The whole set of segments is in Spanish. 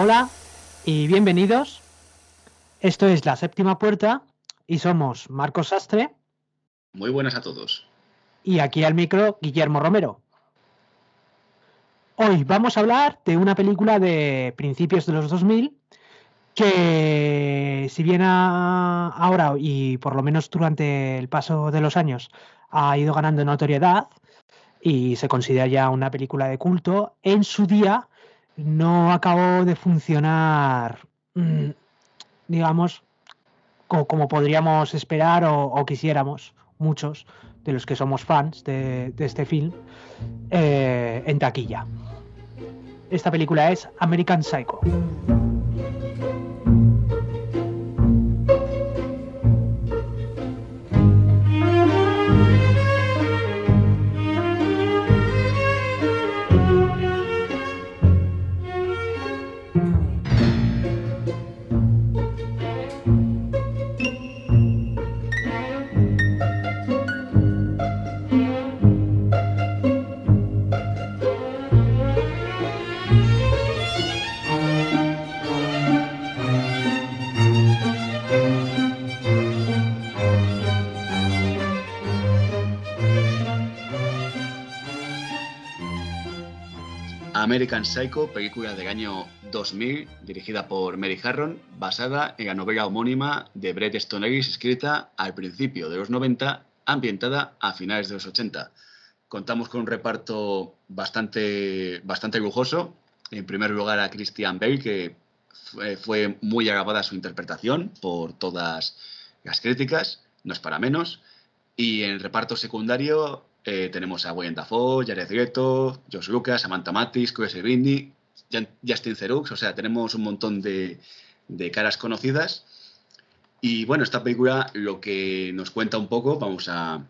Hola y bienvenidos. Esto es La Séptima Puerta y somos Marcos Sastre. Muy buenas a todos. Y aquí al micro, Guillermo Romero. Hoy vamos a hablar de una película de principios de los 2000 que si bien ahora y por lo menos durante el paso de los años ha ido ganando notoriedad y se considera ya una película de culto, en su día no acabó de funcionar, mm, digamos, como, podríamos esperar o, quisiéramos muchos de los que somos fans de, este film eh, en taquilla. Esta película es American Psycho. American Psycho, película del año 2000, dirigida por Mary Harron, basada en la novela homónima de Bret Easton Ellis, escrita al principio de los 90, ambientada a finales de los 80. Contamos con un reparto bastante, bastante lujoso. En primer lugar a Christian Bale, que fue muy alabada su interpretación por todas las críticas, no es para menos. Y en el reparto secundario eh, tenemos a William Dafoe, Jared Leto, Josh Lucas, Samantha Matis, Chris Evindi, Justin Zerux, o sea, tenemos un montón de, caras conocidas. Y bueno, esta película lo que nos cuenta un poco, vamos a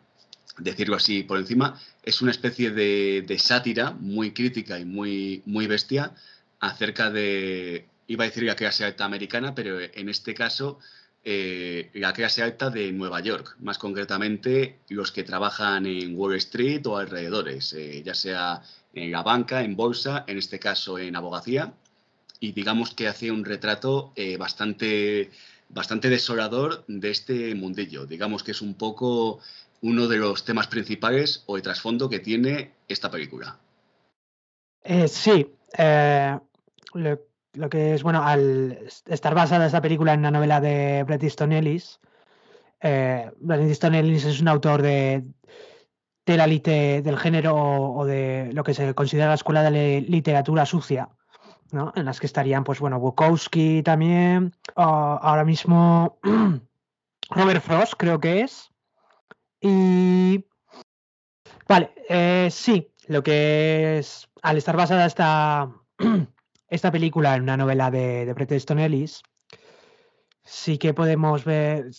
decirlo así por encima, es una especie de, sátira muy crítica y muy, muy bestia acerca de, iba a decir la clase alta americana, pero en este caso eh, la clase alta de Nueva York, más concretamente los que trabajan en Wall Street o alrededores, eh, ya sea en la banca, en bolsa, en este caso en abogacía, y digamos que hace un retrato eh, bastante, bastante desolador de este mundillo. Digamos que es un poco uno de los temas principales o de trasfondo que tiene esta película. sí, lo que es, bueno, al estar basada esta película en una novela de Bret Easton Ellis, eh, Bret Easton Ellis es un autor de, de la del género o, de lo que se considera la escuela de literatura sucia, ¿no? En las que estarían, pues bueno, Bukowski también, ahora mismo Robert Frost creo que es. Y... Vale, eh, sí, lo que es, al estar basada esta esta película en una novela de, de Bret Ellis, sí que podemos ver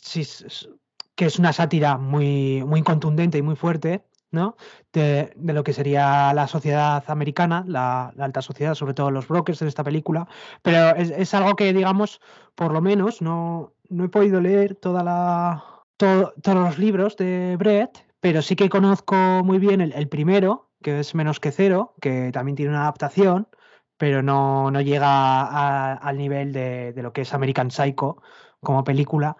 que es una sátira muy, muy contundente y muy fuerte, ¿no? De, lo que sería la sociedad americana, la, alta sociedad, sobre todo los brokers en esta película. Pero es, algo que, digamos, por lo menos no, no he podido leer toda la, todos los libros de Brett, pero sí que conozco muy bien el, primero, que es Menos que Cero, que también tiene una adaptación pero no, llega al nivel de, lo que es American Psycho como película.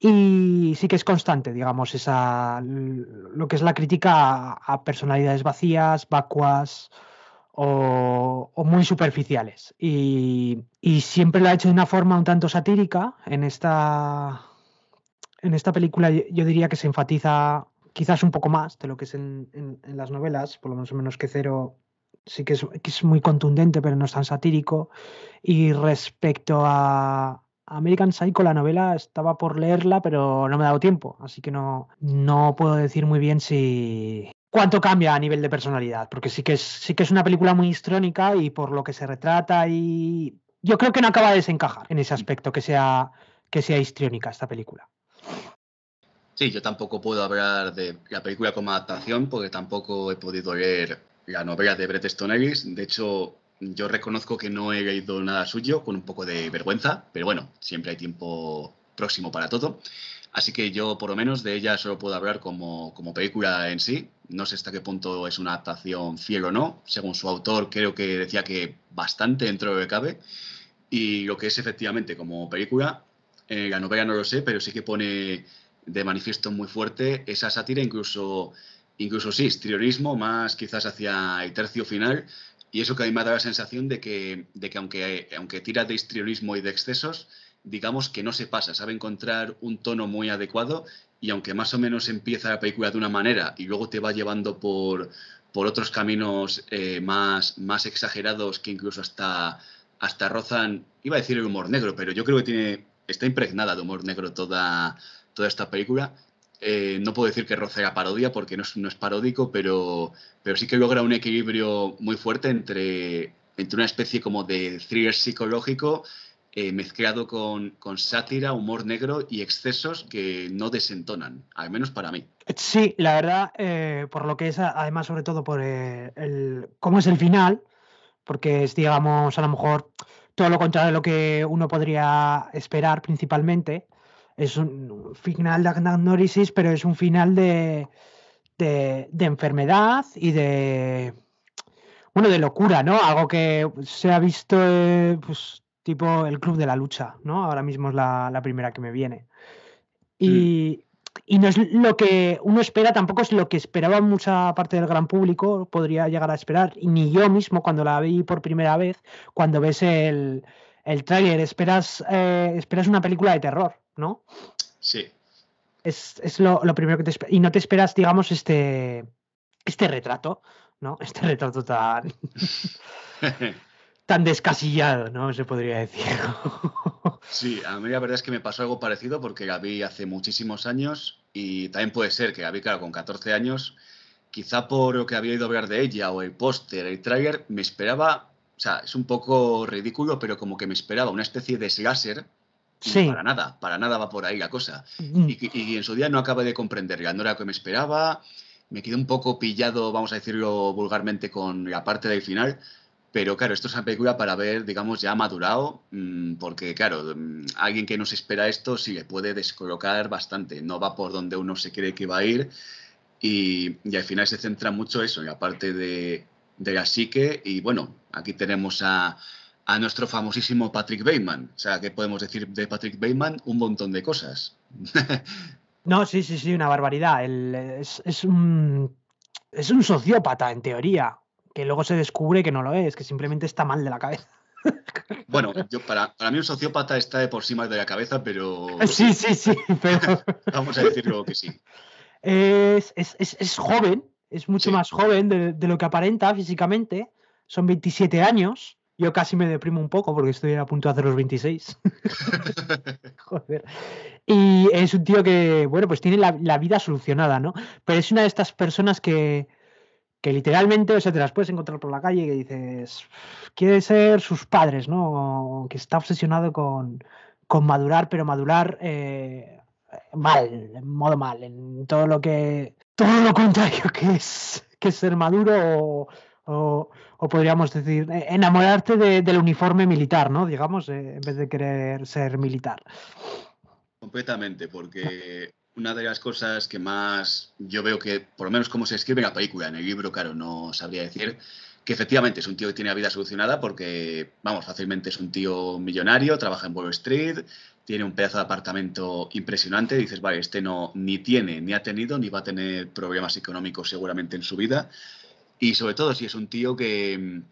Y sí que es constante, digamos, esa, lo que es la crítica a, personalidades vacías, vacuas o, muy superficiales. Y, siempre lo ha hecho de una forma un tanto satírica. En esta, en esta película yo diría que se enfatiza quizás un poco más de lo que es en, en las novelas, por lo menos menos que cero sí que es, muy contundente, pero no es tan satírico. Y respecto a American Psycho, la novela, estaba por leerla, pero no me ha dado tiempo, así que no, no puedo decir muy bien si cuánto cambia a nivel de personalidad, porque sí que es, sí que es una película muy histrónica y por lo que se retrata y yo creo que no acaba de desencajar en ese aspecto que sea, que sea histriónica esta película. Sí, yo tampoco puedo hablar de la película como adaptación porque tampoco he podido leer la novela de Bret Easton Ellis. De hecho, yo reconozco que no he leído nada suyo con un poco de vergüenza, pero bueno, siempre hay tiempo próximo para todo. Así que yo, por lo menos, de ella solo puedo hablar como, como película en sí. No sé hasta qué punto es una adaptación fiel o no. Según su autor, creo que decía que bastante dentro de lo que cabe. Y lo que es efectivamente como película, eh, la novela no lo sé, pero sí que pone de manifiesto muy fuerte esa sátira, incluso, incluso sí, exteriorismo, más quizás hacia el tercio final. Y eso que a mí me dado la sensación de que, de que aunque, aunque tira de histrionismo y de excesos, digamos que no se pasa, sabe encontrar un tono muy adecuado y aunque más o menos empieza la película de una manera y luego te va llevando por, por otros caminos eh, más, más exagerados que incluso hasta, hasta rozan, iba a decir el humor negro, pero yo creo que tiene, está impregnada de humor negro toda, toda esta película. Eh, no puedo decir que roce la parodia porque no es, paródico, pero, sí que logra un equilibrio muy fuerte entre, una especie como de thriller psicológico eh, mezclado con, sátira, humor negro y excesos que no desentonan, al menos para mí. Sí, la verdad, eh, por lo que es, además, sobre todo por el, cómo es el final, porque es, digamos, a lo mejor todo lo contrario de lo que uno podría esperar principalmente. Es un final de agnorisis, pero es un final de, de, de enfermedad y de, bueno, de locura, ¿no? Algo que se ha visto pues, tipo el Club de la Lucha, ¿no? Ahora mismo es la, la primera que me viene. Y, mm. y, no es lo que uno espera, tampoco es lo que esperaba mucha parte del gran público, podría llegar a esperar, y ni yo mismo cuando la vi por primera vez, cuando ves el, el tráiler, esperas, eh, esperas una película de terror, ¿no? Sí. Es, es lo, lo, primero que te esperas. Y no te esperas, digamos, este, este retrato, ¿no? Este retrato tan... tan descasillado, ¿no? Se podría decir. sí, a mí la verdad es que me pasó algo parecido porque la vi hace muchísimos años y también puede ser que la vi, claro, con 14 años, quizá por lo que había ido a ver de ella o el póster, el tráiler, me esperaba, o sea, es un poco ridículo, pero como que me esperaba una especie de slasher. Sí. Para nada, para nada va por ahí la cosa. Mm. Y, y, en su día no acabé de comprenderla, no era lo que me esperaba, me quedé un poco pillado, vamos a decirlo vulgarmente, con la parte del final, pero claro, esto es una película para ver, digamos, ya madurado, mmm, porque claro, mmm, alguien que no se espera esto sí le puede descolocar bastante, no va por donde uno se cree que va a ir y, y al final se centra mucho eso, en la parte de, de la psique y bueno, aquí tenemos a, a, nuestro famosísimo Patrick Bateman, o sea, ¿qué podemos decir de Patrick Bateman? Un montón de cosas. no, sí, sí, sí, una barbaridad, El, es, es un... Es un sociópata, en teoría que luego se descubre que no lo es, que simplemente está mal de la cabeza. Bueno, yo, para, para, mí un sociópata está de por sí mal de la cabeza, pero... Sí, sí, sí, pero... Vamos a decirlo que sí. Es, es, es, es joven, es mucho sí. más joven de, de, lo que aparenta físicamente. Son 27 años. Yo casi me deprimo un poco porque estoy a punto de hacer los 26. Joder. Y es un tío que, bueno, pues tiene la, la vida solucionada, ¿no? Pero es una de estas personas que, que literalmente, o sea, te las puedes encontrar por la calle y que dices, quiere ser sus padres, ¿no? Que está obsesionado con, con madurar, pero madurar eh, mal, en modo mal, en todo lo que, todo lo contrario que es, que es ser maduro o, o, podríamos decir, enamorarte de, del uniforme militar, ¿no? Digamos, eh, en vez de querer ser militar. Completamente, porque una de las cosas que más yo veo que, por lo menos como se escribe en la película, en el libro, claro, no sabría decir, que efectivamente es un tío que tiene la vida solucionada porque, vamos, fácilmente es un tío millonario, trabaja en Wall Street, tiene un pedazo de apartamento impresionante, dices, vale, este no ni tiene, ni ha tenido, ni va a tener problemas económicos seguramente en su vida. Y sobre todo si es un tío que,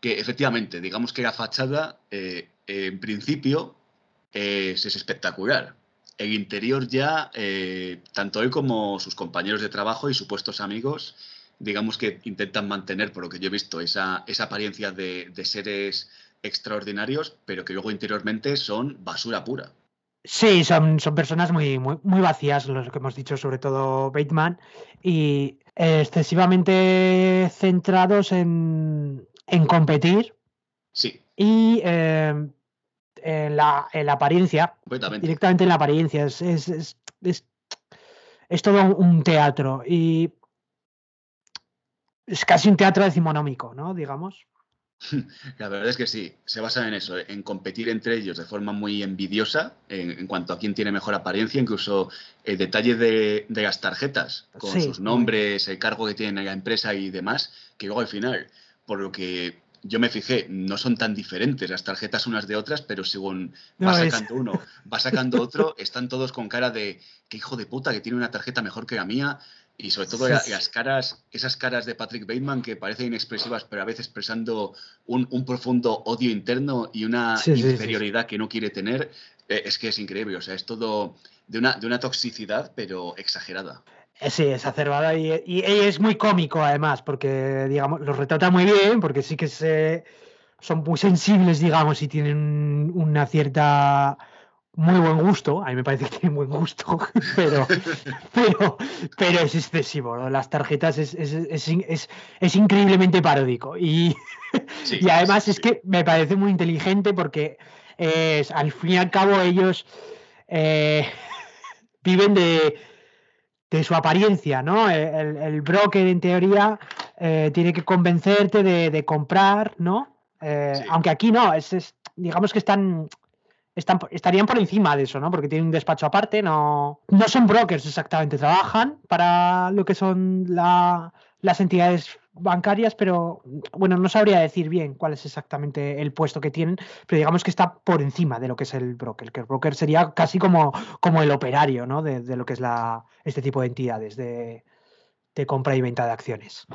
que efectivamente, digamos que la fachada, eh, en principio, es, es espectacular el interior ya, eh, tanto él como sus compañeros de trabajo y supuestos amigos, digamos que intentan mantener, por lo que yo he visto, esa, esa apariencia de, seres extraordinarios, pero que luego interiormente son basura pura. Sí, son, son personas muy, muy, muy vacías, los que hemos dicho, sobre todo Bateman, y excesivamente centrados en, en competir. Sí. Y eh, en la, en la apariencia, directamente en la apariencia. Es, es, es, es, es todo un teatro y es casi un teatro decimonómico, ¿no? Digamos. La verdad es que sí, se basa en eso, en competir entre ellos de forma muy envidiosa en, en cuanto a quién tiene mejor apariencia, incluso el detalle de, de las tarjetas, con sí. sus nombres, el cargo que tienen en la empresa y demás, que luego al final, por lo que yo me fijé, no son tan diferentes las tarjetas unas de otras, pero según va sacando uno, va sacando otro, están todos con cara de qué hijo de puta que tiene una tarjeta mejor que la mía. Y sobre todo las caras, esas caras de Patrick Bateman que parecen inexpresivas, pero a veces expresando un, profundo odio interno y una inferioridad que no quiere tener, eh, es que es increíble. O sea, es todo de una, de una toxicidad, pero exagerada. Eh, sí, es acervada y, y, es muy cómico además, porque digamos, los retrata muy bien, porque sí que se, son muy sensibles, digamos, y tienen una cierta muy buen gusto. A mí me parece que tienen buen gusto, pero, pero, pero es excesivo. Las tarjetas es, es, es, es, increíblemente paródico. Y, y además es que me parece muy inteligente porque es, al fin y al cabo ellos eh, viven de de su apariencia, ¿no? El, broker, en teoría, eh, tiene que convencerte de, comprar, ¿no? Eh, aunque aquí no, es, digamos que están, están, estarían por encima de eso, ¿no? Porque tienen un despacho aparte, no, no son brokers exactamente, trabajan para lo que son las entidades bancarias, pero bueno, no sabría decir bien cuál es exactamente el puesto que tienen, pero digamos que está por encima de lo que es el broker, que el broker sería casi como, como el operario, ¿no? De, lo que es la, este tipo de entidades de, compra y venta de acciones.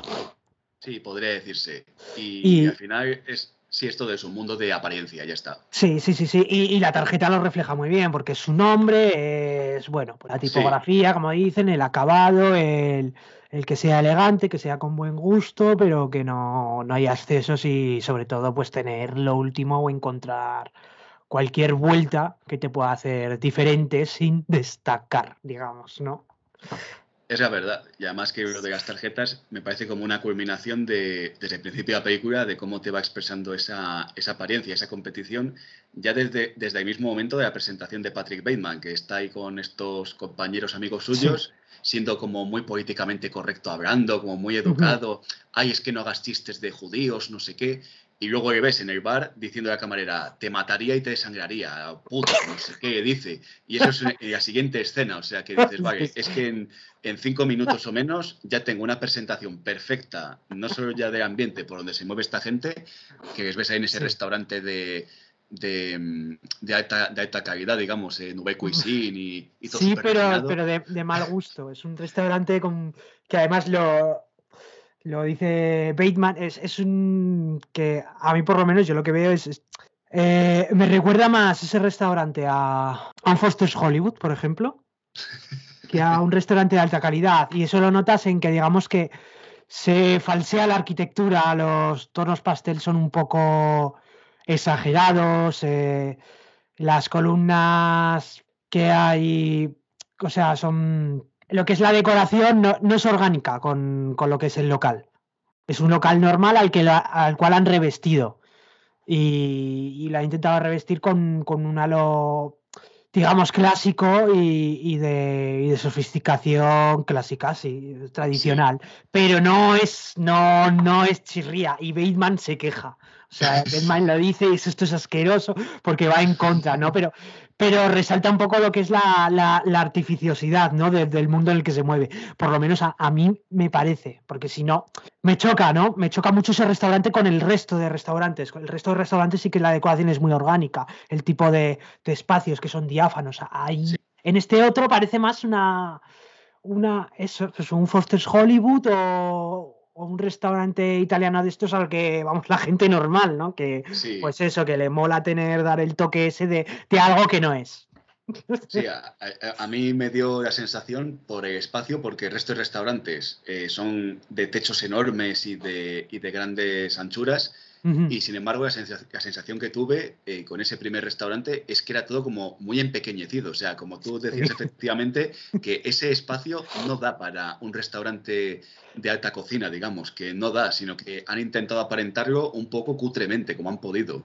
Sí, podría decirse. Y, al final es, sí, esto es un mundo de apariencia, ya está. Sí, sí, sí, sí. Y, la tarjeta lo refleja muy bien, porque su nombre es, bueno, pues la tipografía, como dicen, el acabado, el, el que sea elegante, que sea con buen gusto, pero que no, no haya excesos y sobre todo pues tener lo último o encontrar cualquier vuelta que te pueda hacer diferente sin destacar, digamos, ¿no? Es la verdad. Y además que lo de las tarjetas me parece como una culminación de, desde el principio de la película de cómo te va expresando esa, esa apariencia, esa competición, ya desde, desde el mismo momento de la presentación de Patrick Bateman, que está ahí con estos compañeros amigos suyos siendo como muy políticamente correcto hablando, como muy educado, ay, es que no hagas chistes de judíos, no sé qué, y luego le ves en el bar diciendo a la camarera, te mataría y te desangraría, puta, no sé qué, dice. Y eso es la siguiente escena, o sea que dices, vale, es que en, en, cinco minutos o menos ya tengo una presentación perfecta, no solo ya del ambiente por donde se mueve esta gente, que ves ahí en ese restaurante de, de, de, alta, de alta calidad, digamos, en Nube Cuisine y, y todo Sí, pero, pero de, de, mal gusto. Es un restaurante con que además lo, lo dice Bateman, es, es, un que a mí por lo menos yo lo que veo es, eh, me recuerda más ese restaurante a, a Foster's Hollywood, por ejemplo, que a un restaurante de alta calidad. Y eso lo notas en que digamos que se falsea la arquitectura, los tonos pastel son un poco exagerados, eh, las columnas que hay, o sea, son... Lo que es la decoración no, es orgánica con, lo que es el local. Es un local normal al, que al cual han revestido. Y, y la han intentado revestir con, un halo, digamos, clásico y, de, sofisticación clásica, sí, tradicional. Pero no es, no, no es chirría. Y Bateman se queja. O sea, Batman lo dice y esto es asqueroso porque va en contra, ¿no? Pero, pero resalta un poco lo que es la, la, artificiosidad, ¿no? del mundo en el que se mueve. Por lo menos a, mí me parece, porque si no, me choca, ¿no? Me choca mucho ese restaurante con el resto de restaurantes. El resto de restaurantes sí que la adecuación es muy orgánica, el tipo de, espacios que son diáfanos. Ahí, En este otro parece más una, una eso, pues un Foster's Hollywood o, o un restaurante italiano de estos al que vamos la gente normal, ¿no? Que pues eso, que le mola tener, dar el toque ese de, algo que no es. Sí, a, mí me dio la sensación por el espacio, porque el resto de restaurantes eh, son de techos enormes y de, y de grandes anchuras, y sin embargo, la, sensación que tuve eh, con ese primer restaurante es que era todo como muy empequeñecido. O sea, como tú decías efectivamente, que ese espacio no da para un restaurante de alta cocina, digamos, que no da, sino que han intentado aparentarlo un poco cutremente, como han podido.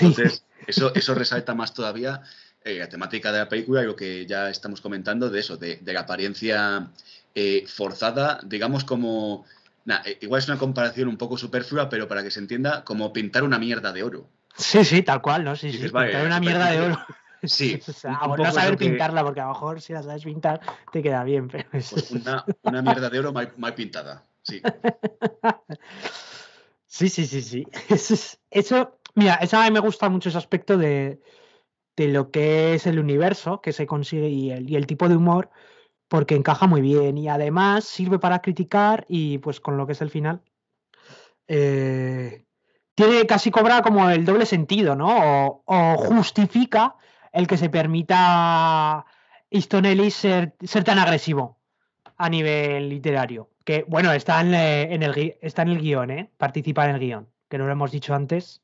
Entonces, eso, eso resalta más todavía eh, la temática de la película y lo que ya estamos comentando de eso, de, la apariencia eh, forzada, digamos como eh, igual es una comparación un poco superflua, pero para que se entienda, como pintar una mierda de oro. Sí, sí, tal cual, ¿no? Sí, sí, pintar una mierda de oro. Sí. o sea, no saber pintarla, porque a lo mejor si la sabes pintar te queda bien. Pero pues una, una, mierda de oro mal, pintada, sí. Sí, sí, sí, sí. Eso, mira, eso a mí me gusta mucho ese aspecto de, lo que es el universo que se consigue y el, tipo de humor, porque encaja muy bien y además sirve para criticar y pues con lo que es el final. Eh, tiene casi cobra como el doble sentido, ¿no? O, justifica el que se permita Easton Ellis ser, ser tan agresivo a nivel literario. Que bueno, está en, eh, el, está en el guion, ¿eh? Participa en el guion, que no lo hemos dicho antes.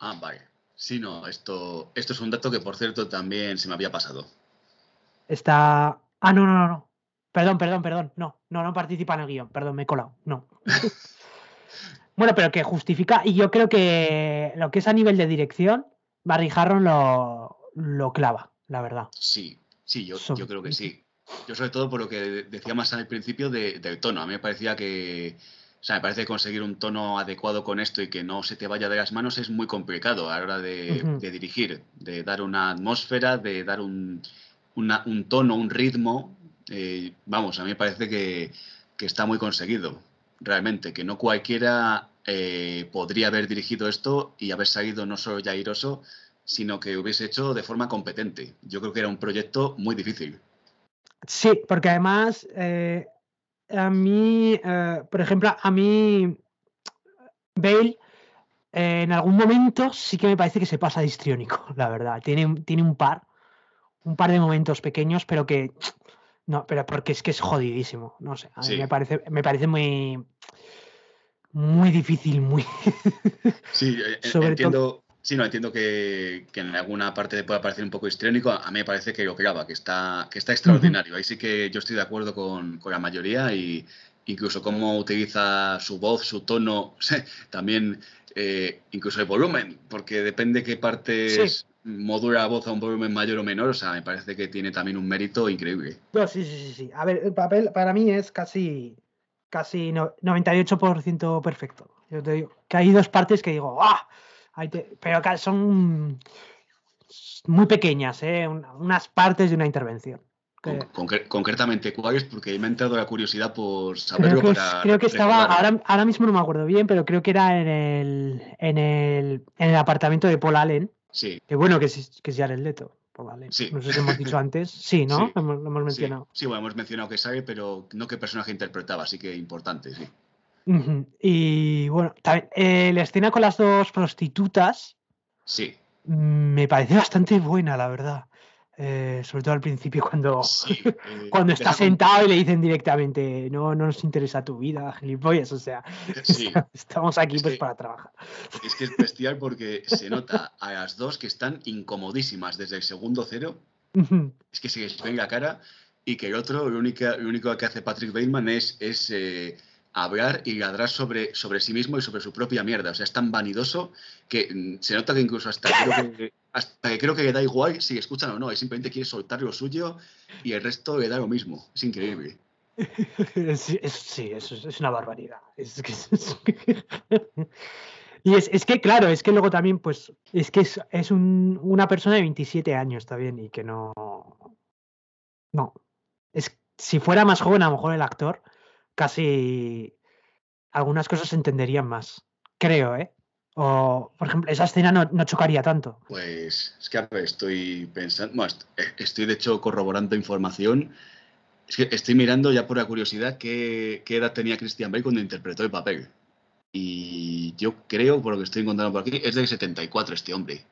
Ah, vale. Sí, no, esto, esto es un dato que por cierto también se me había pasado. Está. Ah, no, no, no, no. Perdón, perdón, perdón. No, no, no participa en el guion. Perdón, me he colado. No. bueno, pero que justifica. Y yo creo que lo que es a nivel de dirección, Barry Harron lo, lo clava, la verdad. Sí, sí, yo, yo creo que sí. Yo sobre todo por lo que decía más al principio del tono. A mí me parecía que, o sea, me parece que conseguir un tono adecuado con esto y que no se te vaya de las manos es muy complicado a la hora de, dirigir, de dar una atmósfera, de dar un, un tono, un ritmo. Eh, vamos, a mí me parece que, está muy conseguido, realmente, que no cualquiera eh, podría haber dirigido esto y haber salido no solo ya airoso, sino que hubiese hecho de forma competente. Yo creo que era un proyecto muy difícil. Sí, porque además, eh, a mí, por ejemplo, a mí, Bale, en algún momento sí que me parece que se pasa de histriónico, la verdad. Tiene, tiene un par, un par de momentos pequeños, pero que, no, pero porque es que es jodidísimo, no sé, a mí me parece, me parece muy, muy difícil, muy... sí, entiendo, Sí, no, entiendo que, en alguna parte pueda parecer un poco histriónico. A mí me parece que lo graba, que está, que está extraordinario. Ahí sí que yo estoy de acuerdo con, la mayoría y incluso cómo utiliza su voz, su tono, también eh, incluso el volumen, porque depende qué partes modula la voz a un volumen mayor o menor. O sea, me parece que tiene también un mérito increíble. No, sí, sí, sí, sí. A ver, el papel para mí es casi, casi 98% perfecto. Yo te digo que hay dos partes que digo, ¡ah! pero son muy pequeñas, ¿eh? unas partes de una intervención. concretamente, ¿cuáles? Porque me ha entrado la curiosidad por saberlo creo que, Creo que estaba, ahora, ahora, mismo no me acuerdo bien, pero creo que era en el, en el, en el apartamento de Paul Allen. Sí. Que bueno, que es, que es Jared Leto. Paul Allen. Sí. No sé si hemos dicho antes. Sí, ¿no? Lo, hemos, mencionado. Sí. bueno, hemos mencionado que sale, pero no qué personaje interpretaba, así que importante, sí. Y bueno, también, eh, la escena con las dos prostitutas. Sí. Me parece bastante buena, la verdad. Eh, sobre todo al principio cuando, eh, cuando está sentado y le dicen directamente no, no nos interesa tu vida, gilipollas, o sea, estamos aquí pues para trabajar. Es que es bestial porque se nota a las dos que están incomodísimas desde el segundo cero, es que se les ven la cara y que el otro, lo único, lo único que hace Patrick Bateman es, es hablar y ladrar sobre, sobre sí mismo y sobre su propia mierda. O sea, es tan vanidoso que mm, se nota que incluso hasta creo que, hasta que creo que le da igual si escuchan o no. Él simplemente quiere soltar lo suyo y el resto le da lo mismo. Es increíble. Sí, es, es, una barbaridad. Es y es, que, claro, es que luego también, pues, es que es, una persona de 27 años, está bien, y que no. No. Es, si fuera más joven, a lo mejor el actor, casi algunas cosas se entenderían más. Creo, ¿eh? O, por ejemplo, esa escena no, chocaría tanto. Pues es que estoy pensando, bueno, eh, estoy de hecho corroborando información. Es que estoy mirando ya por la curiosidad qué, edad tenía Christian Bale cuando interpretó el papel. Y yo creo, por lo que estoy encontrando por aquí, es del 74 este hombre.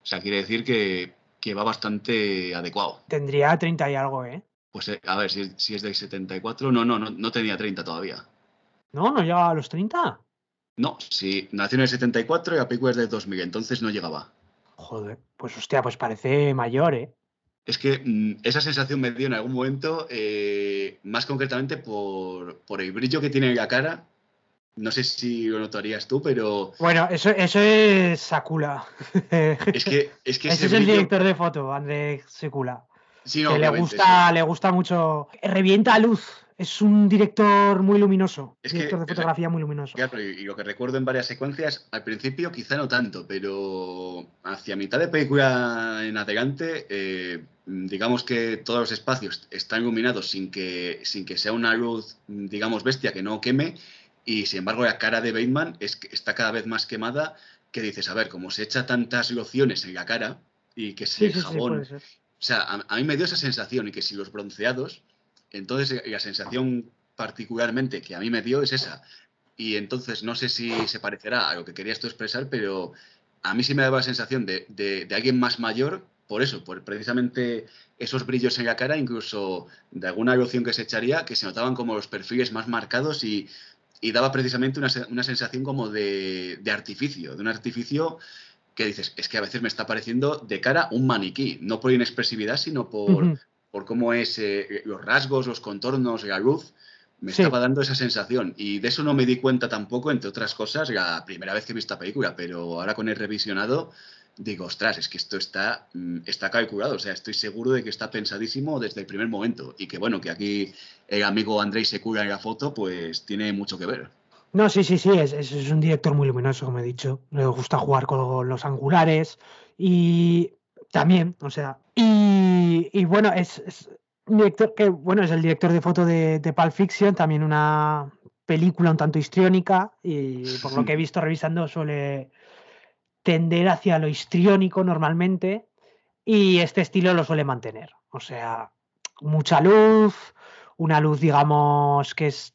O sea, quiere decir que, que va bastante adecuado. Tendría 30 y algo, ¿eh? Pues eh, a ver, si, si, es del 74, no, no, no, no tenía 30 todavía. ¿No? ¿No llegaba a los 30? No, sí, nació en el 74 y a Pico es del 2000, entonces no llegaba. Joder, pues hostia, pues parece mayor, ¿eh? Es que mm, esa sensación me dio en algún momento, eh, más concretamente por, por, el brillo que tiene en la cara. No sé si lo notarías tú, pero. Bueno, eso, eso es Sakula. Es que, es que ese, es el director de foto, André Que le gusta, le gusta mucho. Revienta luz. Es un director muy luminoso. Es director de fotografía muy luminoso. y, lo que recuerdo en varias secuencias, al principio quizá no tanto, pero hacia mitad de película en adelante, eh, digamos que todos los espacios están iluminados sin que, sin que sea una luz, digamos, bestia que no queme. Y sin embargo, la cara de Bateman es está cada vez más quemada. Que dices, a ver, como se echa tantas lociones en la cara y que se jabón. O sea, a, mí me dio esa sensación y que si los bronceados, entonces la sensación particularmente que a mí me dio es esa. Y entonces no sé si se parecerá a lo que quería esto expresar, pero a mí sí me daba la sensación de, de alguien más mayor por eso, por precisamente esos brillos en la cara, incluso de alguna loción que se echaría, que se notaban como los perfiles más marcados y, daba precisamente una, sensación como de, artificio, de un artificio que dices, es que a veces me está pareciendo de cara un maniquí, no por inexpresividad, sino por, por cómo es eh, los rasgos, los contornos, la luz. Me estaba dando esa sensación y de eso no me di cuenta tampoco, entre otras cosas, la primera vez que vi esta película, pero ahora con el revisionado digo, ostras, es que esto está, mm, está calculado, o sea, estoy seguro de que está pensadísimo desde el primer momento y que bueno, que aquí el amigo Andrei Secura en la foto, pues tiene mucho que ver. No, sí, sí, sí, es, es, un director muy luminoso, como he dicho, le gusta jugar con los angulares y también, o sea, y, bueno, es, un director que, bueno, es el director de foto de, de Pulp Fiction, también una película un tanto histriónica y por lo que he visto revisando suele tender hacia lo histriónico normalmente y este estilo lo suele mantener. O sea, mucha luz, una luz, digamos, que es,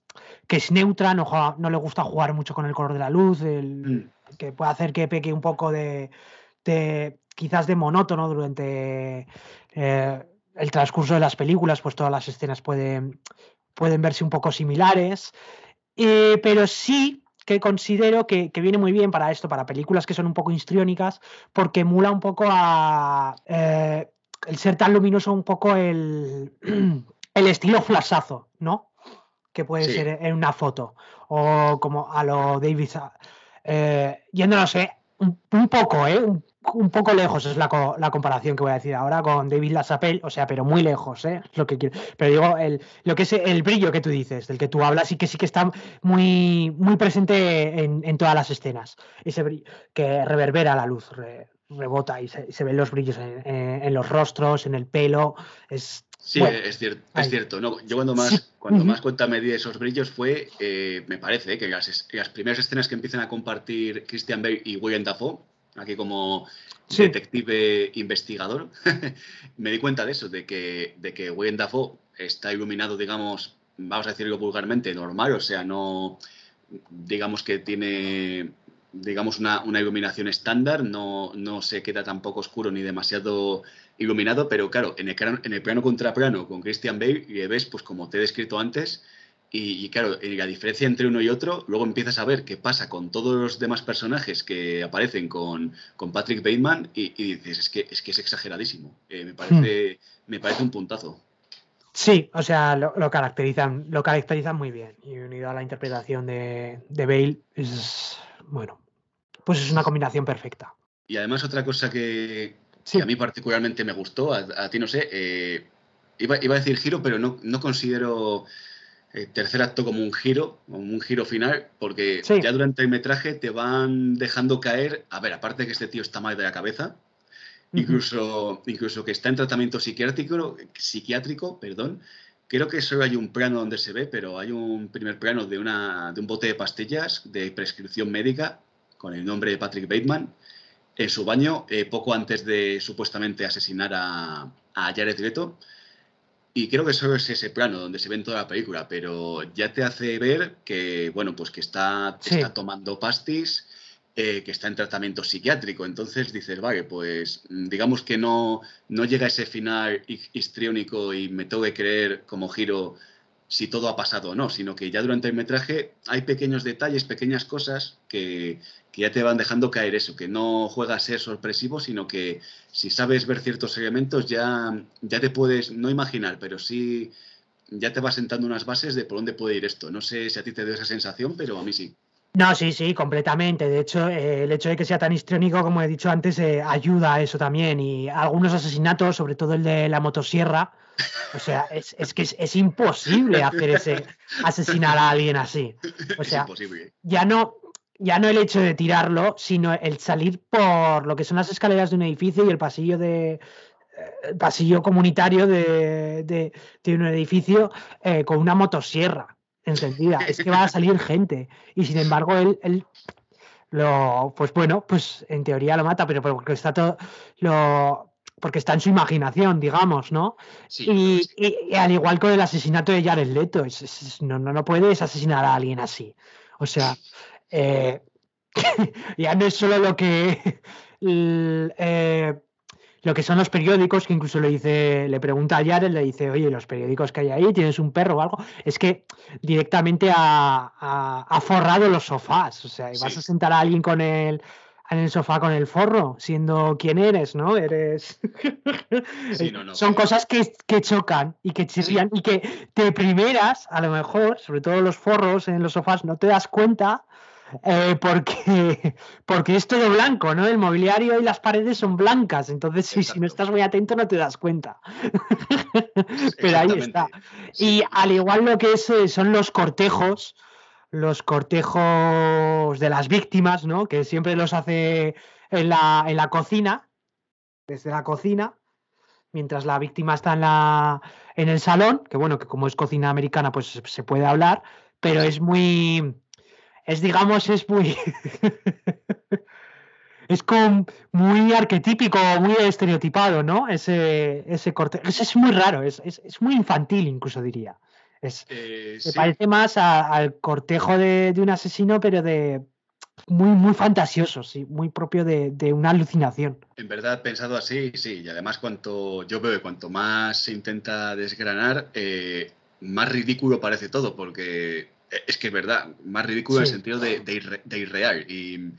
que es neutra, no, no le gusta jugar mucho con el color de la luz, mm. que puede hacer que peque un poco de, quizás de monótono durante eh, el transcurso de las películas, pues todas las escenas pueden, pueden verse un poco similares, eh, pero sí que considero que, viene muy bien para esto, para películas que son un poco histriónicas, porque emula un poco a eh, el ser tan luminoso, un poco el, el estilo flashazo, ¿no? Que puede ser en una foto. O como a lo David. Eh, yéndonos un, un, poco, ¿eh? un poco lejos es la, comparación que voy a decir ahora con David LaChapelle, o sea, pero muy lejos, ¿eh? lo que quiero. Pero digo, el, lo que es el brillo que tú dices, del que tú hablas y que sí que está muy, muy presente en, todas las escenas. Ese brillo que reverbera la luz, rebota y se, ven los brillos en, los rostros, en el pelo. Es, sí, es cierto. Es cierto. No, yo cuando más, cuando más cuenta me di esos brillos fue, eh, me parece, que las, las primeras escenas que empiezan a compartir Christian Bale y William Dafoe aquí como detective investigador, me di cuenta de eso, de que, de que William Dafoe está iluminado, digamos, vamos a decirlo vulgarmente, normal, o sea, no, digamos que tiene, digamos, una, iluminación estándar, no, no se queda tampoco oscuro ni demasiado iluminado, pero claro, en el, en el plano contra plano con Christian Bale, y ves, pues como te he descrito antes, y, claro, la diferencia entre uno y otro, luego empiezas a ver qué pasa con todos los demás personajes que aparecen con, Patrick Bateman y, dices, es que, es que es exageradísimo. Eh, me, parece, hmm. me parece un puntazo. Sí, o sea, lo, caracterizan, lo caracterizan muy bien. Y unido a la interpretación de, de Bale, es bueno, pues es una combinación perfecta. Y además otra cosa que, a mí particularmente me gustó, a, ti no sé, eh, iba, iba, a decir giro, pero no, no considero el tercer acto como un giro, como un giro final, porque ya durante el metraje te van dejando caer, a ver, aparte de que este tío está mal de la cabeza, incluso, incluso que está en tratamiento psiquiátrico, psiquiátrico, perdón, creo que solo hay un plano donde se ve, pero hay un primer plano de, una, de un bote de pastillas de prescripción médica con el nombre de Patrick Bateman en su baño eh, poco antes de supuestamente asesinar a, a Jared Leto. Y creo que solo es ese plano donde se ve en toda la película, pero ya te hace ver que, bueno, pues que está, está tomando pastis, eh, que está en tratamiento psiquiátrico. Entonces dices, vale, pues mm, digamos que no, no llega a ese final histriónico y me tengo que creer como giro si todo ha pasado o no, sino que ya durante el metraje hay pequeños detalles, pequeñas cosas que, ya te van dejando caer eso, que no juega a ser sorpresivo, sino que si sabes ver ciertos elementos ya, ya te puedes, no imaginar, pero sí ya te va sentando unas bases de por dónde puede ir esto. No sé si a ti te dio esa sensación, pero a mí sí. No, sí, sí, completamente. De hecho, eh, el hecho de que sea tan histriónico, como he dicho antes, eh, ayuda a eso también. Y algunos asesinatos, sobre todo el de la motosierra, o sea, es, que es, imposible hacer ese asesinar a alguien así. O sea, ya no, ya no el hecho de tirarlo, sino el salir por lo que son las escaleras de un edificio y el pasillo de eh, pasillo comunitario de, un edificio eh, con una motosierra. encendida. Es que va a salir gente. Y sin embargo, él, él lo, pues bueno, pues en teoría lo mata, pero porque está todo, lo, porque está en su imaginación, digamos, ¿no? y, al igual con el asesinato de Jared Leto, no, no, no, puedes asesinar a alguien así. O sea, eh, ya no es solo lo que eh, lo que son los periódicos, que incluso le dice, le pregunta a Jared, le dice, oye, los periódicos que hay ahí, tienes un perro o algo, es que directamente ha, forrado los sofás, o sea, y vas a sentar a alguien con el en el sofá con el forro, siendo quien eres, ¿no? Eres. Son cosas que, chocan y que chirrían y que de primeras, a lo mejor, sobre todo los forros en los sofás, no te das cuenta eh, porque, porque es todo blanco, ¿no? El mobiliario y las paredes son blancas, entonces si, no estás muy atento no te das cuenta. Pero ahí está. Y al igual lo que es, eh, son los cortejos, los cortejos de las víctimas, ¿no? Que siempre los hace en la, en la cocina, desde la cocina, mientras la víctima está en, la, en el salón, que bueno, que como es cocina americana, pues se puede hablar, pero es muy es, digamos, es muy. es como muy arquetípico, muy estereotipado, ¿no? Ese, ese corte. Es, muy raro, es, muy infantil, incluso diría. Es, eh, se parece más al cortejo de, un asesino, pero de. Muy, muy fantasioso, sí, muy propio de, una alucinación. En verdad, pensado así, sí, y además cuanto yo veo que cuanto más se intenta desgranar, eh, más ridículo parece todo, porque es que es verdad, más ridículo en el sentido de, irreal. Y,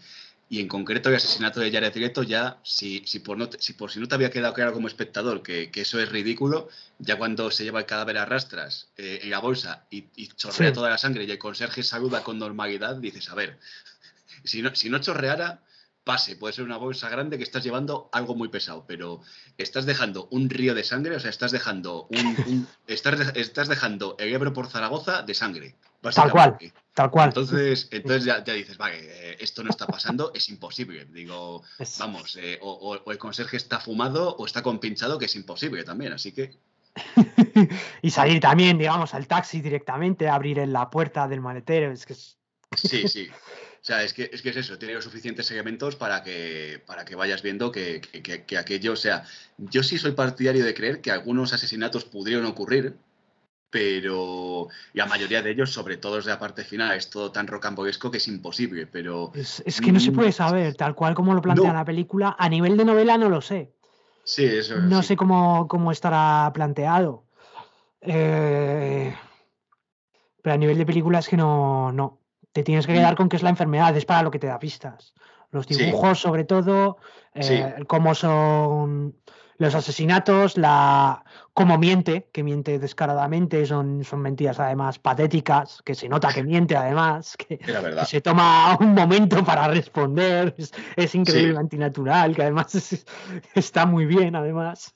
en concreto el asesinato de Jared Leto ya, si, si, por no, si por si no te había quedado claro como espectador que, eso es ridículo, ya cuando se lleva el cadáver a rastras eh, en la bolsa y, chorrea toda la sangre y el conserje saluda con normalidad, dices, a ver, si no, si no chorreara, pase, puede ser una bolsa grande que estás llevando algo muy pesado, pero estás dejando un río de sangre, o sea, estás dejando un, estás, estás, dejando el Ebro por Zaragoza de sangre. Tal cual, tal cual. Entonces, entonces ya, dices, vale, eh, esto no está pasando, es imposible. Digo, vamos, eh, o, el conserje está fumado o está compinchado, que es imposible también, así que. y salir también, digamos, al taxi directamente, abrir en la puerta del maletero, es que Sí, sí. O sea, es que, es que es eso, tiene los suficientes elementos para que, para que vayas viendo que, que, aquello, o sea, yo sí soy partidario de creer que algunos asesinatos pudieron ocurrir, pero la mayoría de ellos, sobre todo desde la parte final, es todo tan rocambolesco que es imposible, pero... Es, que no se puede saber, tal cual como lo plantea la película, a nivel de novela no lo sé. Sí, eso No sé cómo, cómo, estará planteado. Eh, pero a nivel de película es que no, no. Te tienes que quedar mm. con que es la enfermedad, es para lo que te da pistas. Los dibujos, sobre todo, eh, cómo son los asesinatos, la cómo miente, que miente descaradamente, son, son mentiras además patéticas, que se nota que miente además, que, se toma un momento para responder, es, increíblemente natural, que además está muy bien además.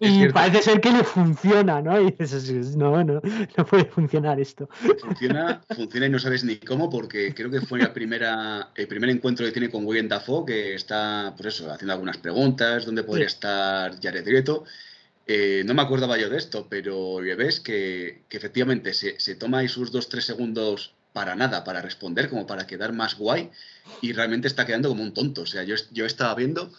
y parece ser que le funciona, ¿no? Y dices, no, no, no puede funcionar esto. Funciona, funciona y no sabes ni cómo, porque creo que fue la primera, el primer encuentro que tiene con William Dafoe, que está, pues eso, haciendo algunas preguntas, dónde podría estar Jared Leto. Eh, no me acordaba yo de esto, pero ves que, que efectivamente se, se toma ahí sus dos, tres segundos para nada, para responder, como para quedar más guay, y realmente está quedando como un tonto. O sea, yo, yo estaba viendo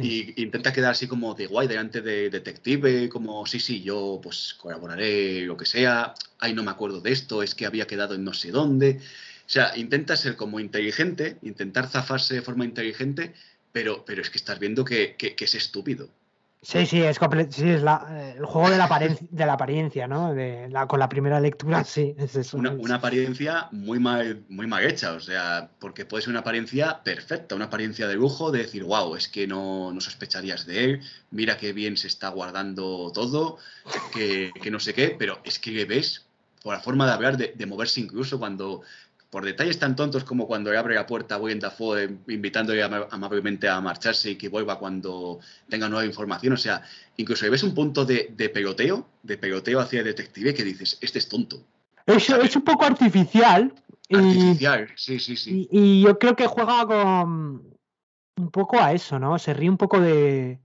y intenta quedar así como de guay delante de detective, como sí, sí, yo pues colaboraré, lo que sea, ay, no me acuerdo de esto, es que había quedado en no sé dónde. O sea, intenta ser como inteligente, intentar zafarse de forma inteligente, pero, pero es que estás viendo que es estúpido. Sí, sí, es, sí, es la, eh, el juego de la, de la apariencia, ¿no? De la, con la primera lectura, sí, es eso. Una, apariencia muy mal, muy mal hecha, o sea, porque puede ser una apariencia perfecta, una apariencia de lujo, de decir, wow, es que no, no sospecharías de él, mira qué bien se está guardando todo, que, que no sé qué, pero es que ves, por la forma de hablar, de, de moverse incluso cuando por detalles tan tontos como cuando le abre la puerta a William Dafoe invitándole amablemente a marcharse y que vuelva cuando tenga nueva información. O sea, incluso ves un punto de, de peloteo, de peloteo hacia el detective que dices, este es tonto. Es, es un poco artificial. Artificial, sí, sí, sí. Y, yo creo que juega con un poco a eso, ¿no? Se ríe un poco de,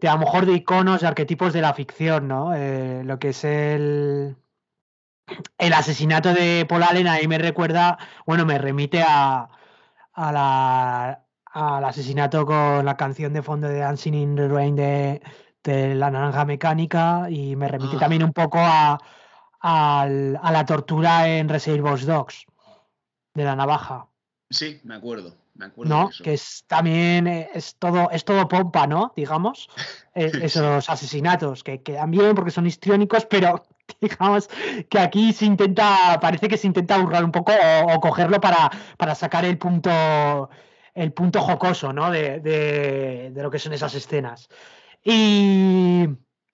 de a lo mejor de iconos, de arquetipos de la ficción, ¿no? Eh, lo que es el el asesinato de Paul Allen ahí me recuerda, bueno, me remite a, a la, al asesinato con la canción de fondo de Dancing in the Rain de, de La Naranja Mecánica y me remite Ah. también un poco a, al- a la tortura en Reservoir Dogs de la navaja, Sí, me acuerdo. Me acuerdo ¿no? de eso. Que es también es todo, es todo pompa, ¿no? Digamos, Sí. esos asesinatos que quedan bien porque son histriónicos, pero digamos que aquí se intenta, parece que se intenta burlar un poco o, o cogerlo para, para sacar el punto, el punto jocoso, ¿no? De, de- de lo que son esas escenas. Y,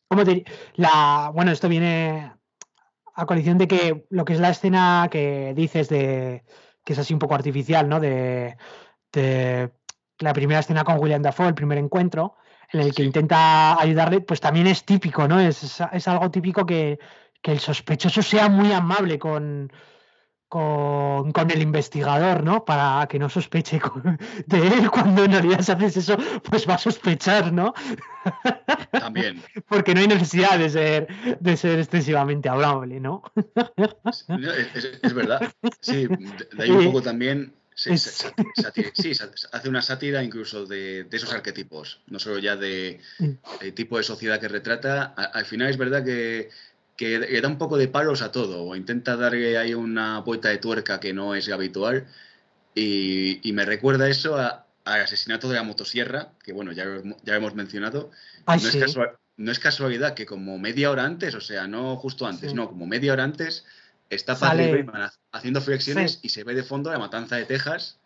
¿cómo te La, bueno, esto viene a coalición de que lo que es la escena que dices de que es así un poco artificial, ¿no? De, de la primera escena con William Dafoe, el primer encuentro, en el que Sí. intenta ayudarle, pues también es típico, ¿no? Es, es- es algo típico que, que el sospechoso sea muy amable con, con, con el investigador, ¿no? Para que no sospeche con- de él cuando en realidad si haces eso, pues va a sospechar, ¿no? También. Porque no hay necesidad de ser, de ser excesivamente amable, ¿no? Es, es- es verdad. Sí, de ahí un poco también. sí, sa- hace una sátira incluso de, de esos arquetipos, no solo ya de, el tipo de sociedad que retrata. Al final es verdad que, que le da un poco de palos a todo, o intenta darle ahí una vuelta de tuerca que no es habitual. Y, y me recuerda eso a- al asesinato de la motosierra, que bueno, ya, ya hemos mencionado. Ay, no, sí. es casua- no es casualidad que como media hora antes, o sea, no justo antes, Sí. no, como media hora antes, está Patrick haciendo flexiones Sí. y se ve de fondo la matanza de Texas,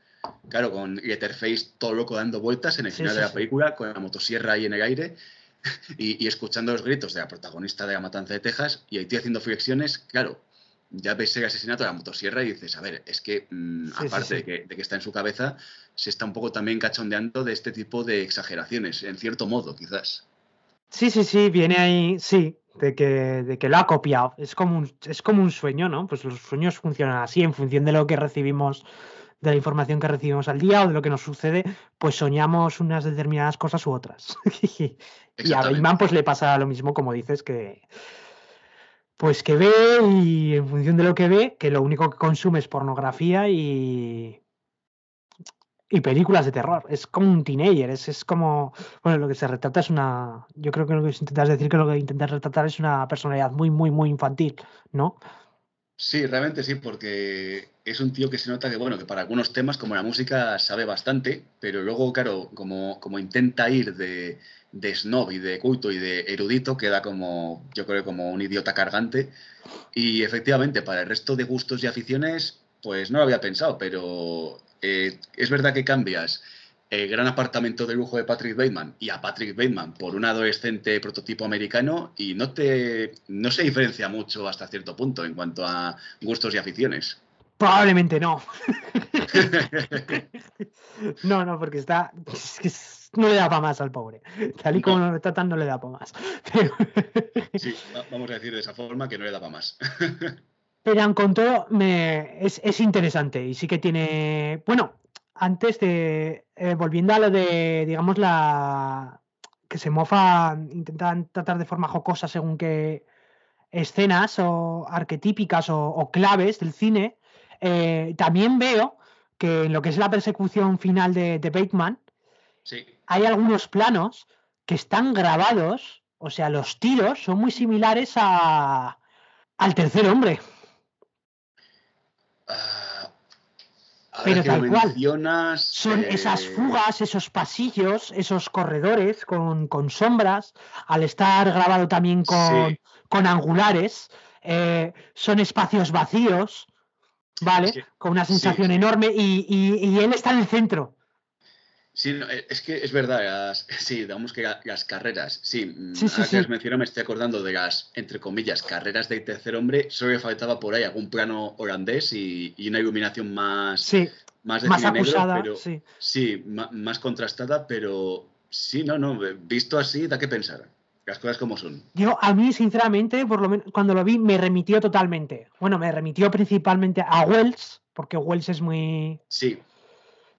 claro, con Letterface todo loco dando vueltas en el final de la película, con la motosierra ahí en el aire y, y escuchando los gritos de la protagonista de la matanza de Texas y tío haciendo flexiones, claro. Ya ves el asesinato de la motosierra y dices, a ver, es que mm, Sí, sí, aparte sí. De, que, de que está en su cabeza, se está un poco también cachondeando de este tipo de exageraciones, en cierto modo, quizás. Sí, sí, sí, viene ahí, sí, de que, de que lo ha copiado. Es como, un, es como un sueño, ¿no? Pues los sueños funcionan así, en función de lo que recibimos, de la información que recibimos al día o de lo que nos sucede, pues soñamos unas determinadas cosas u otras. y a. Bateman pues le pasa lo mismo, como dices, que pues que ve y en función de lo que ve, que lo único que consume es pornografía y y películas de terror. Es como un teenager, es, es como, bueno, lo que se retrata es una, yo creo que lo que intentas decir que lo que intentas retratar es una personalidad muy, muy, muy infantil, ¿no? Sí, realmente sí, porque es un tío que se nota que, bueno, que para algunos temas como la música sabe bastante, pero luego, claro, como, como intenta ir de, de snob y de culto y de erudito, queda como, yo creo, como un idiota cargante. Y efectivamente, para el resto de gustos y aficiones, pues no lo había pensado, pero eh, es verdad que cambias el gran apartamento de lujo de Patrick Bateman y a Patrick Bateman por un adolescente prototipo americano y no te no se diferencia mucho hasta cierto punto en cuanto a gustos y aficiones. Probablemente no. no, no, porque está, no le da para más al pobre. Tal y como No. lo retratan, no le da para más. Sí, va- vamos a decir de esa forma que no le da para más. Pero con todo, me, es, es interesante y sí que tiene. Bueno, antes de. eh, volviendo a lo de, digamos, la. que se mofa, intentan tratar de forma jocosa según qué escenas o arquetípicas o, o claves del cine. eh, también veo que en lo que es la persecución final de, de Bateman, Sí, hay algunos planos que están grabados, o sea, los tiros son muy similares a, al tercer hombre. Ah, Pero tal cual. Son eh, esas fugas, esos pasillos, esos corredores con, con sombras, al estar grabado también con, Sí. con angulares, eh, son espacios vacíos, ¿vale? Con una sí. sensación enorme y, y- y él está en el centro. Sí, no, eh, es que es verdad, las- sí, digamos que la- las carreras, sí, mm, Sí, sí, ahora que sí. las menciono me estoy acordando de las, entre comillas, carreras de tercer hombre, solo faltaba por ahí algún plano holandés y, y una iluminación más, Sí, más de más cine negro, acusada, pero sí. sí, ma- más contrastada, pero sí, no, no, eh, visto así, da que pensar, las cosas como son. Yo, a mí, sinceramente, por lo menos cuando lo vi, me remitió totalmente. Bueno, me remitió principalmente a Wells, porque Wells es muy. Sí.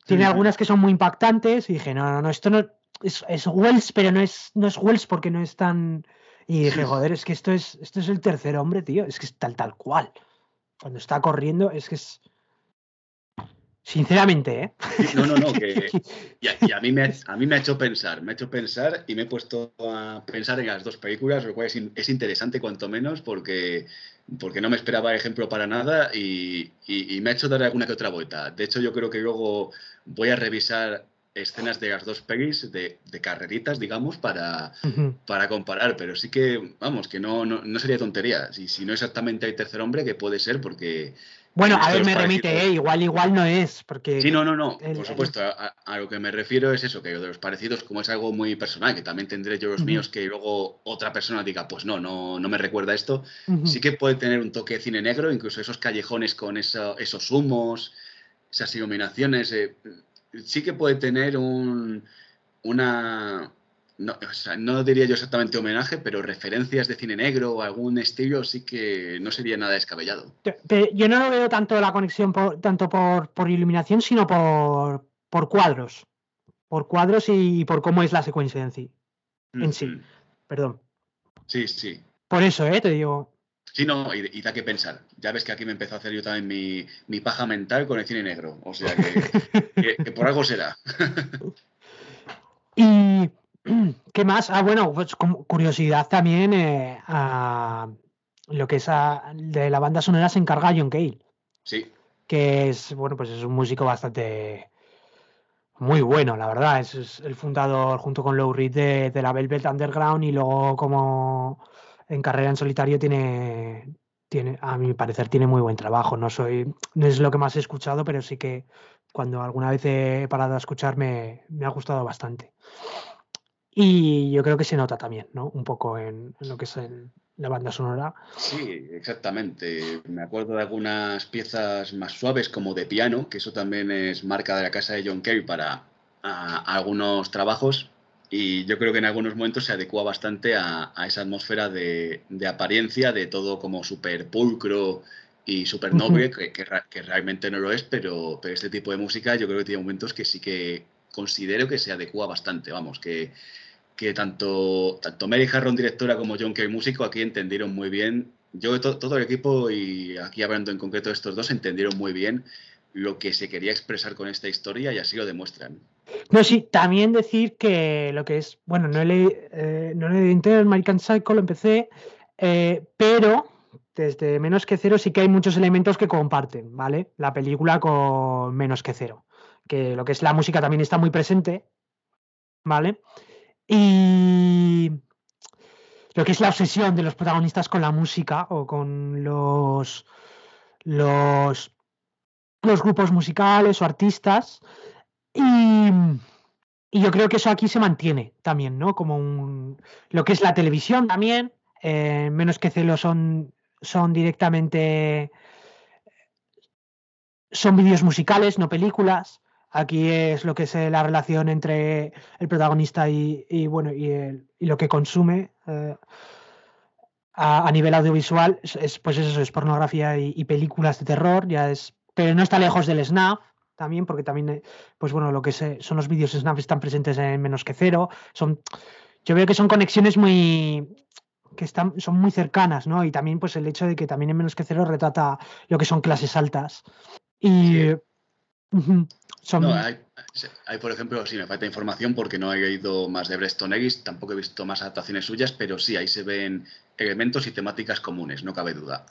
Tiene algunas que son muy impactantes y dije, no, no, no, esto no es, es Wells, pero no es, no es Wells porque no es tan Y dije, joder, es que esto es, esto es el tercer hombre, tío. Es que es tal, tal cual. Cuando está corriendo, es que es. Sinceramente, ¿eh? No, no, no, que, y, a, mí me, a mí me ha hecho pensar, me ha hecho pensar y me he puesto a pensar en las dos películas, lo cual es, interesante cuanto menos porque, porque no me esperaba ejemplo para nada y, y, me ha hecho dar alguna que otra vuelta. De hecho, yo creo que luego voy a revisar escenas de las dos pelis de, de carreritas, digamos, para, para comparar, pero sí que, vamos, que no, no, no sería tontería. Si, si no exactamente hay tercer hombre, que puede ser porque bueno, a ver, me remite, ¿eh? igual, igual no es, porque... Sí, no, no, no, por supuesto, a, lo que me refiero es eso, que de los parecidos, como es algo muy personal, que también tendré yo los míos, que luego otra persona diga, pues no, no, no me recuerda esto, sí que puede tener un toque de cine negro, incluso esos callejones con esos humos, esas iluminaciones, eh, sí que puede tener un, una, no, no diría yo exactamente homenaje, pero referencias de cine negro o algún estilo sí que no sería nada descabellado. yo no lo veo tanto la conexión por, tanto por, por iluminación, sino por, por, cuadros. Por cuadros y por cómo es la secuencia en sí. En sí. Perdón. Sí, sí. Por eso, ¿eh? Te digo. Sí, no, y, da que pensar. Ya ves que aquí me empezó a hacer yo también mi, mi paja mental con el cine negro. O sea que, que por algo será. y ¿Qué más? Ah, bueno, pues curiosidad también, eh, lo que es de la banda sonora se encarga John Cale. Sí. Que es, bueno, pues es un músico bastante muy bueno, la verdad. Es, el fundador junto con Lou Reed de, la Velvet Underground y luego como en carrera en solitario tiene, tiene, a mi parecer, tiene muy buen trabajo. No soy, no es lo que más he escuchado, pero sí que cuando alguna vez he parado a escuchar me ha gustado bastante. Y yo creo que se nota también, ¿no? Un poco en, lo que es en la banda sonora. Sí, exactamente. Me acuerdo de algunas piezas más suaves como de piano, que eso también es marca de la casa de John Kerry para algunos trabajos. Y yo creo que en algunos momentos se adecua bastante a, esa atmósfera de, apariencia, de todo como súper pulcro y súper noble, que, que, realmente no lo es, pero, pero este tipo de música yo creo que tiene momentos que sí que considero que se adecua bastante, vamos, que, que tanto, tanto Mary Harron, directora, como John Kay, músico, aquí entendieron muy bien. Yo, todo el equipo, y aquí hablando en concreto de estos dos, entendieron muy bien lo que se quería expresar con esta historia y así lo demuestran. No, sí, también decir que lo que es, bueno, no he eh, no leído American Psycho, lo empecé, eh, pero desde Menos que Cero sí que hay muchos elementos que comparten, ¿vale? La película con Menos que Cero, que lo que es la música también está muy presente, ¿vale? Y lo que es la obsesión de los protagonistas con la música o con los, los, los grupos musicales o artistas. Y, yo creo que eso aquí se mantiene también, ¿no? Como un, lo que es la televisión también, eh, menos que celo son, son directamente, son vídeos musicales, no películas. Aquí es lo que es eh, la relación entre el protagonista y, bueno y, lo que consume eh, a, nivel audiovisual. Es, pues eso es pornografía y, películas de terror. Ya es, pero no está lejos del snap también, porque también, eh, pues bueno, lo que son los vídeos snap están presentes en menos que cero. Son, yo veo que son conexiones muy que están, son muy cercanas, ¿no? Y también, pues el hecho de que también en menos que cero retrata lo que son clases altas. Y no, hay, por ejemplo, si me falta información porque no he leído más de Breston Eggs, tampoco he visto más adaptaciones suyas, pero sí, ahí se ven elementos y temáticas comunes, no cabe duda.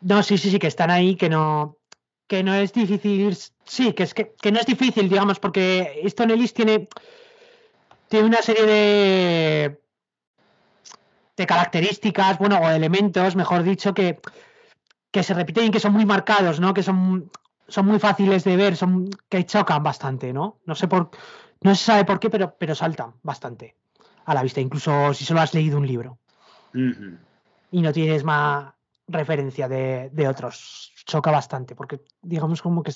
No, sí, sí, sí, que están ahí, que no, que no es difícil, sí, que es que, no es difícil, digamos, porque Stone Ellis tiene, tiene una serie de, de características, bueno, o elementos, mejor dicho, que, que se repiten y que son muy marcados, ¿no? Que son son muy fáciles de ver, son que chocan bastante, ¿no? No sé por no se sabe por qué, pero, pero saltan bastante a la vista, incluso si solo has leído un libro. Y no tienes más referencia de, otros. Choca bastante, porque digamos como que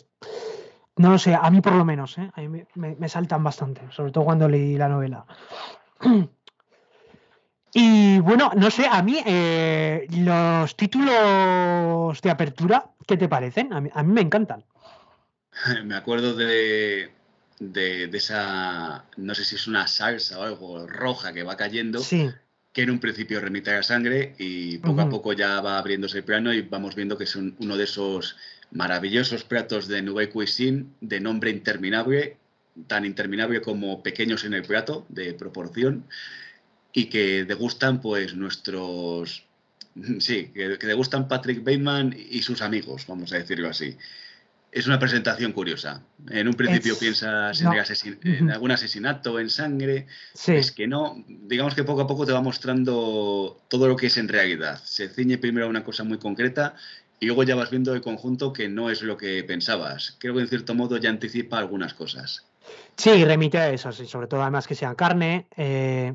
no lo sé, a mí por lo menos, ¿eh? a mí me, saltan bastante, sobre todo cuando leí la novela. Y bueno, no sé, a mí eh, los títulos de apertura, ¿qué te parecen? A mí, me encantan. Me acuerdo de, de, esa, no sé si es una salsa o algo roja que va cayendo, sí. Que en un principio remite a sangre y poco a poco ya va abriéndose el plano y vamos viendo que es uno de esos maravillosos platos de Nouvelle Cuisine de nombre interminable, tan interminable como pequeños en el plato de proporción y que degustan pues nuestros sí, que, degustan Patrick Bateman y sus amigos, vamos a decirlo así. Es una presentación curiosa. En un principio piensas en, algún asesinato, en sangre. Es que no. Digamos que poco a poco te va mostrando todo lo que es en realidad. Se ciñe primero a una cosa muy concreta y luego ya vas viendo el conjunto que no es lo que pensabas. Creo que en cierto modo ya anticipa algunas cosas. Sí, remite a eso, sobre todo además que sea carne. Eh,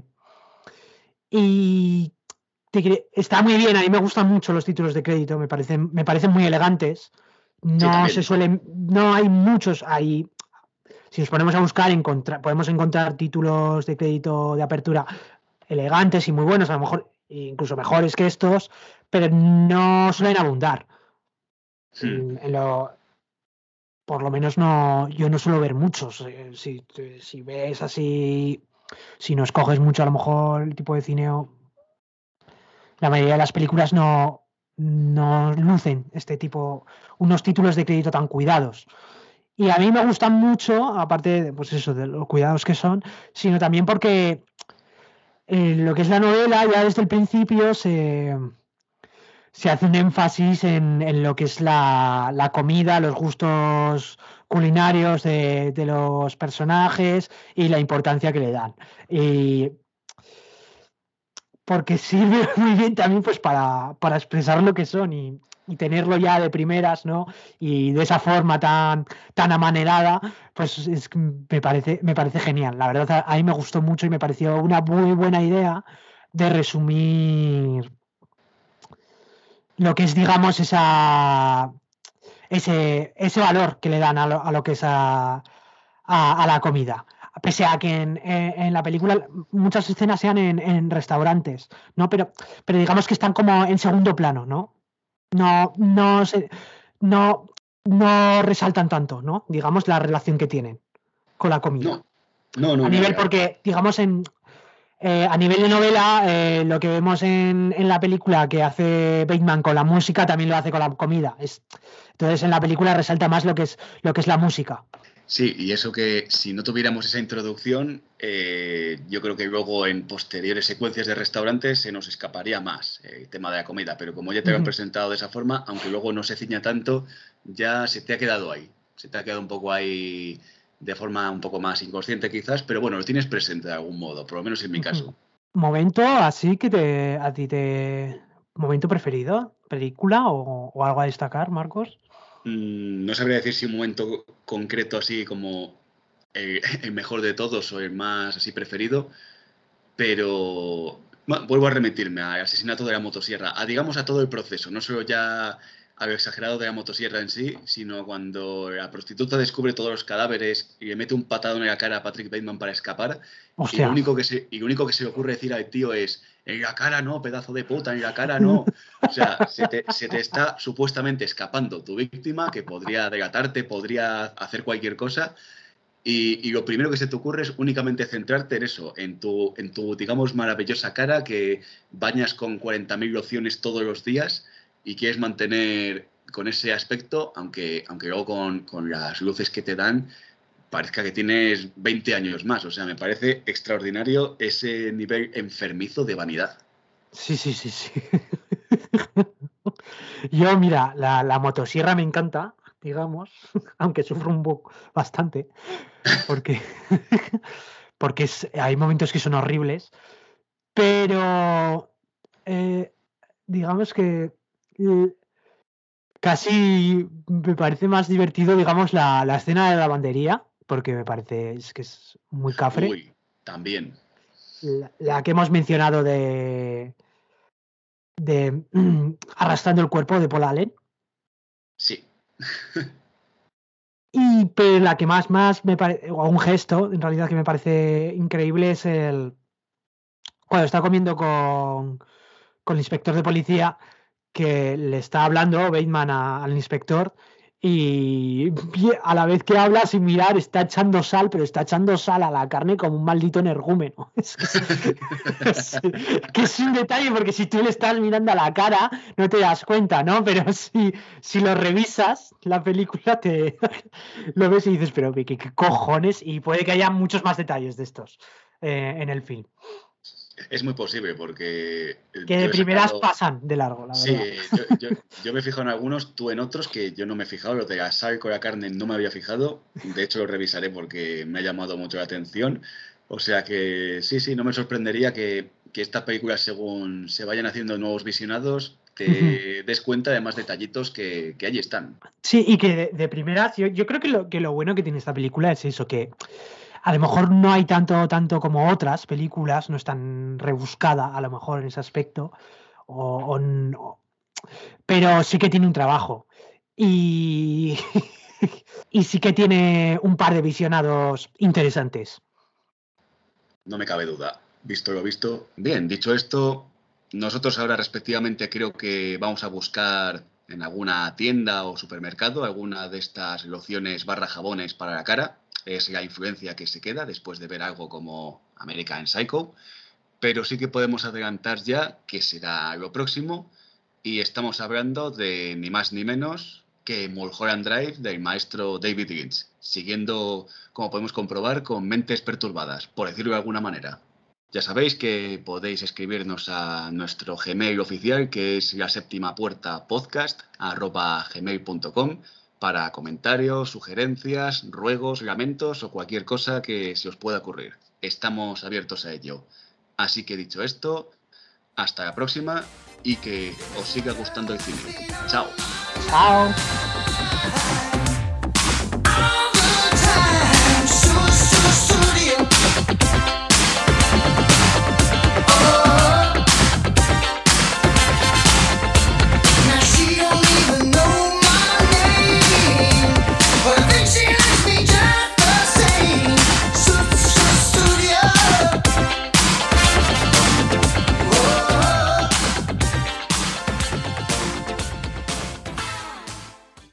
y está muy bien, a mí me gustan mucho los títulos de crédito, me parecen, me parecen muy elegantes. No se suelen, no hay muchos, hay, si nos ponemos a buscar, podemos encontrar títulos de crédito de apertura elegantes y muy buenos, a lo mejor incluso mejores que estos, pero no suelen abundar. Hmm. por lo menos no, yo no suelo ver muchos. Eh, si, si, ves así, si no escoges mucho a lo mejor el tipo de cine, la mayoría de las películas no, no lucen este tipo, unos títulos de crédito tan cuidados. Y a mí me gustan mucho, aparte de, pues eso, de los cuidados que son, sino también porque eh, lo que es la novela ya desde el principio se, se hace un énfasis en, lo que es la, comida, los gustos culinarios de, de, los personajes y la importancia que le dan. Y porque sirve muy bien también pues para, para expresar lo que son y, tenerlo ya de primeras, ¿no? Y de esa forma tan, tan amanerada, pues me, parece, me parece genial. La verdad, a mí me gustó mucho y me pareció una muy buena idea de resumir lo que es, digamos, esa, ese, ese valor que le dan a lo, que es a, a la comida pese a que en, la película muchas escenas sean en, restaurantes, ¿no? Pero, pero digamos que están como en segundo plano, ¿no? No, no, no, no resaltan tanto, ¿no? Digamos la relación que tienen con la comida. No, no, A nivel, porque, digamos, en, eh, a nivel de novela, eh, lo que vemos en, la película que hace Bateman con la música también lo hace con la comida. Es, entonces en la película resalta más lo que es, lo que es la música. Sí, y eso que si no tuviéramos esa introducción, eh, yo creo que luego en posteriores secuencias de restaurantes se nos escaparía más el tema de la comida, pero como ya te lo han presentado de esa forma, aunque luego no se ciña tanto, ya se te ha quedado ahí, se te ha quedado un poco ahí de forma un poco más inconsciente quizás, pero bueno, lo tienes presente de algún modo, por lo menos en mi caso. Momento así que te, a ti te... ¿Momento preferido? ¿Película o algo a destacar, Marcos? Mm, no sabría decir si un momento concreto así como el, mejor de todos o el más así preferido, pero vuelvo a remitirme al asesinato de la motosierra, a digamos a todo el proceso, no solo ya a lo exagerado de la motosierra en sí, sino cuando la prostituta descubre todos los cadáveres y le mete un patado en la cara a Patrick Bateman para escapar, y lo, único que se, y lo único que se le ocurre decir al tío es, en la cara no, pedazo de puta, en la cara no. O sea, se te, está supuestamente escapando tu víctima, que podría delatarte, podría hacer cualquier cosa, y, lo primero que se te ocurre es únicamente centrarte en eso, en tu, en tu digamos, maravillosa cara que bañas con 40.000 lociones todos los días y quieres mantener con ese aspecto, aunque, aunque luego con, con las luces que te dan parezca que tienes 20 años más. O sea, me parece extraordinario ese nivel enfermizo de vanidad. Sí, sí, sí, sí. Yo, mira, la, motosierra me encanta, digamos, aunque sufro un poco bastante, porque, porque hay momentos que son horribles, pero eh, digamos que casi me parece más divertido, digamos, la, la escena de la lavandería, porque me parece que es muy cafre. Uy, también. La, que hemos mencionado de, de arrastrando el cuerpo de Paul Allen. Sí. y pero la que más, más me parece, o un gesto en realidad que me parece increíble es el cuando está comiendo con, con el inspector de policía que le está hablando Bateman al inspector y a la vez que habla sin mirar está echando sal, pero está echando sal a la carne como un maldito energúmeno. Que es, un detalle porque si tú le estás mirando a la cara no te das cuenta, ¿no? Pero si, si lo revisas, la película te lo ves y dices, pero ¿qué, cojones? Y puede que haya muchos más detalles de estos eh, en el film. Es muy posible porque... Eh, que de primeras pasan de largo, la sí, Yo, me he fijado en algunos, tú en otros que yo no me he fijado. Lo de la sal con la carne no me había fijado. De hecho, lo revisaré porque me ha llamado mucho la atención. O sea que sí, sí, no me sorprendería que, que estas películas, según se vayan haciendo nuevos visionados, te des cuenta de más detallitos que, que allí están. Sí, y que de, primeras, yo, yo creo que lo, que lo bueno que tiene esta película es eso, que a lo mejor no hay tanto, tanto como otras películas, no es tan rebuscada a lo mejor en ese aspecto, pero sí que tiene un trabajo. Y, y sí que tiene un par de visionados interesantes. No me cabe duda. Visto lo visto. Bien, dicho esto, nosotros ahora respectivamente creo que vamos a buscar en alguna tienda o supermercado alguna de estas lociones barra jabones para la cara es la influencia que se queda después de ver algo como American Psycho, pero sí que podemos adelantar ya que será lo próximo y estamos hablando de ni más ni menos que Mulholland Drive del maestro David Lynch, siguiendo, como podemos comprobar, con mentes perturbadas, por decirlo de alguna manera. Ya sabéis que podéis escribirnos a nuestro Gmail oficial, que es la séptima puerta podcast, arroba gmail.com, para comentarios, sugerencias, ruegos, lamentos o cualquier cosa que se os pueda ocurrir. Estamos abiertos a ello. Así que dicho esto, hasta la próxima y que os siga gustando el cine. Chao. Chao.